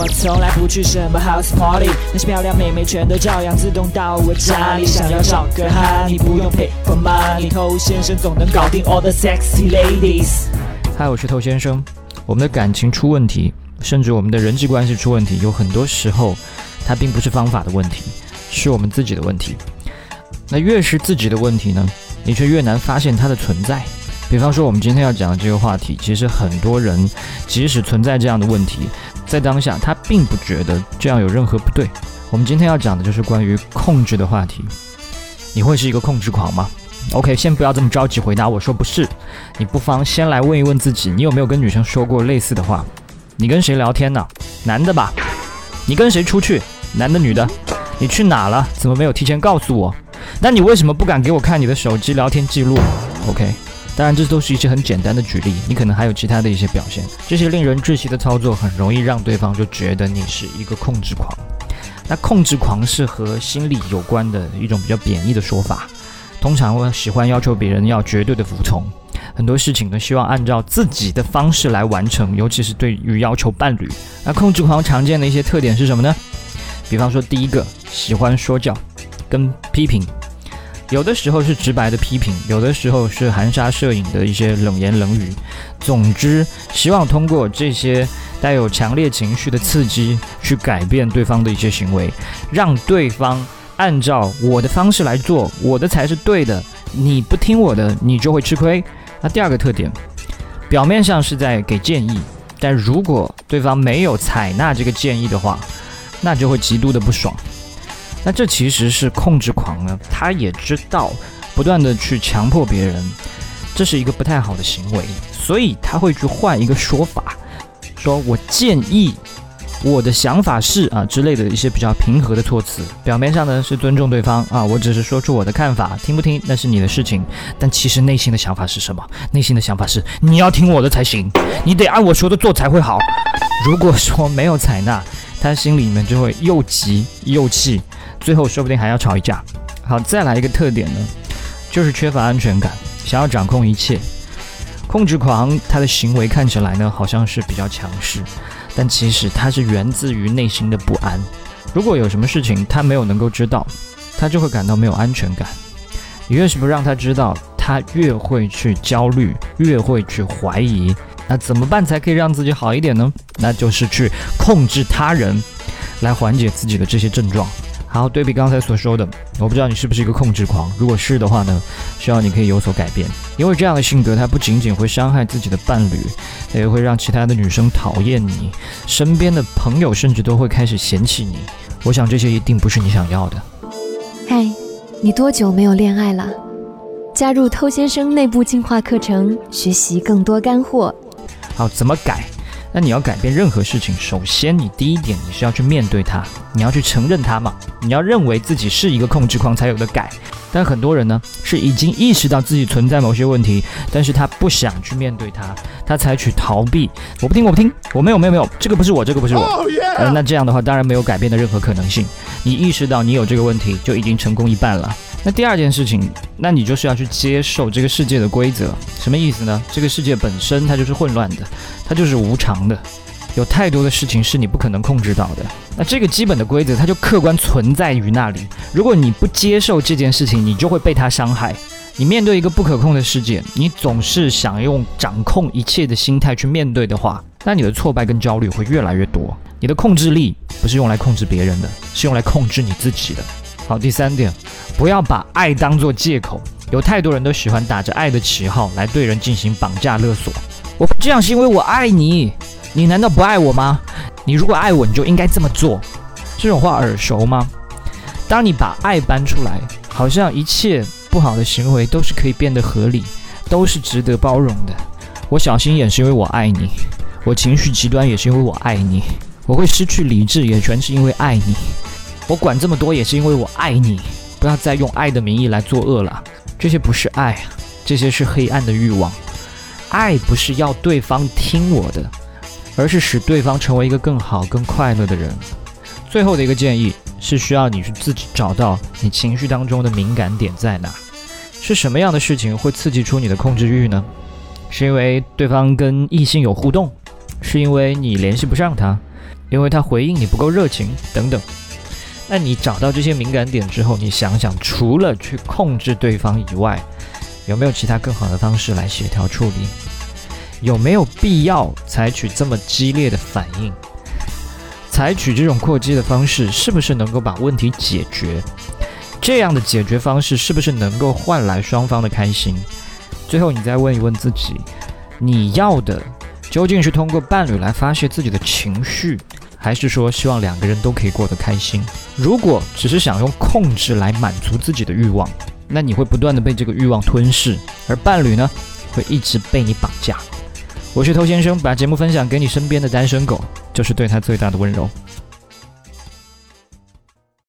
我从来不去什么 house party，那些漂亮妹妹全都照样自动到我家里。想要找个哈，你不用 pay for money，偷先生总能搞定 all the sexy ladies。嗨，我是透先生。我们的感情出问题，甚至我们的人际关系出问题，有很多时候，它并不是方法的问题，是我们自己的问题。那越是自己的问题呢，你却越难发现它的存在。比方说，我们今天要讲的这个话题，其实很多人即使存在这样的问题，在当下他并不觉得这样有任何不对。我们今天要讲的就是关于控制的话题。你会是一个控制狂吗？OK，先不要这么着急回答，我说不是。你不妨先来问一问自己，你有没有跟女生说过类似的话？你跟谁聊天呢？男的吧？你跟谁出去？男的女的？你去哪了？怎么没有提前告诉我？那你为什么不敢给我看你的手机聊天记录？OK。当然，这都是一些很简单的举例，你可能还有其他的一些表现。这些令人窒息的操作，很容易让对方就觉得你是一个控制狂。那控制狂是和心理有关的一种比较贬义的说法，通常会喜欢要求别人要绝对的服从，很多事情呢希望按照自己的方式来完成，尤其是对于要求伴侣。那控制狂常见的一些特点是什么呢？比方说，第一个喜欢说教跟批评。有的时候是直白的批评，有的时候是含沙射影的一些冷言冷语。总之，希望通过这些带有强烈情绪的刺激，去改变对方的一些行为，让对方按照我的方式来做，我的才是对的。你不听我的，你就会吃亏。那第二个特点，表面上是在给建议，但如果对方没有采纳这个建议的话，那就会极度的不爽。那这其实是控制狂呢，他也知道不断的去强迫别人，这是一个不太好的行为，所以他会去换一个说法，说我建议，我的想法是啊之类的一些比较平和的措辞，表面上呢是尊重对方啊，我只是说出我的看法，听不听那是你的事情，但其实内心的想法是什么？内心的想法是你要听我的才行，你得按我说的做才会好。如果说没有采纳，他心里面就会又急又气。最后说不定还要吵一架。好，再来一个特点呢，就是缺乏安全感，想要掌控一切。控制狂他的行为看起来呢，好像是比较强势，但其实他是源自于内心的不安。如果有什么事情他没有能够知道，他就会感到没有安全感。你越是不让他知道，他越会去焦虑，越会去怀疑。那怎么办才可以让自己好一点呢？那就是去控制他人，来缓解自己的这些症状。好，对比刚才所说的，我不知道你是不是一个控制狂。如果是的话呢，希望你可以有所改变。因为这样的性格，它不仅仅会伤害自己的伴侣，它也会让其他的女生讨厌你，身边的朋友甚至都会开始嫌弃你。我想这些一定不是你想要的。嗨，你多久没有恋爱了？加入偷先生内部进化课程，学习更多干货。好，怎么改？那你要改变任何事情，首先你第一点你是要去面对它，你要去承认它嘛，你要认为自己是一个控制狂才有的改。但很多人呢是已经意识到自己存在某些问题，但是他不想去面对它，他采取逃避。我不听，我不听，我没有，没有，没有，这个不是我，这个不是我。呃，那这样的话当然没有改变的任何可能性。你意识到你有这个问题，就已经成功一半了。那第二件事情，那你就是要去接受这个世界的规则，什么意思呢？这个世界本身它就是混乱的，它就是无常的，有太多的事情是你不可能控制到的。那这个基本的规则，它就客观存在于那里。如果你不接受这件事情，你就会被它伤害。你面对一个不可控的世界，你总是想用掌控一切的心态去面对的话，那你的挫败跟焦虑会越来越多。你的控制力不是用来控制别人的，是用来控制你自己的。好，第三点。不要把爱当作借口，有太多人都喜欢打着爱的旗号来对人进行绑架勒索。我这样是因为我爱你，你难道不爱我吗？你如果爱我，你就应该这么做。这种话耳熟吗？当你把爱搬出来，好像一切不好的行为都是可以变得合理，都是值得包容的。我小心眼是因为我爱你，我情绪极端也是因为我爱你，我会失去理智也全是因为爱你，我管这么多也是因为我爱你。不要再用爱的名义来作恶了，这些不是爱，这些是黑暗的欲望。爱不是要对方听我的，而是使对方成为一个更好、更快乐的人。最后的一个建议是需要你去自己找到你情绪当中的敏感点在哪，是什么样的事情会刺激出你的控制欲呢？是因为对方跟异性有互动，是因为你联系不上他，因为他回应你不够热情等等。那你找到这些敏感点之后，你想想，除了去控制对方以外，有没有其他更好的方式来协调处理？有没有必要采取这么激烈的反应？采取这种扩激的方式，是不是能够把问题解决？这样的解决方式是不是能够换来双方的开心？最后，你再问一问自己，你要的究竟是通过伴侣来发泄自己的情绪？还是说希望两个人都可以过得开心？如果只是想用控制来满足自己的欲望，那你会不断的被这个欲望吞噬，而伴侣呢，会一直被你绑架。我是偷先生，把节目分享给你身边的单身狗，就是对他最大的温柔。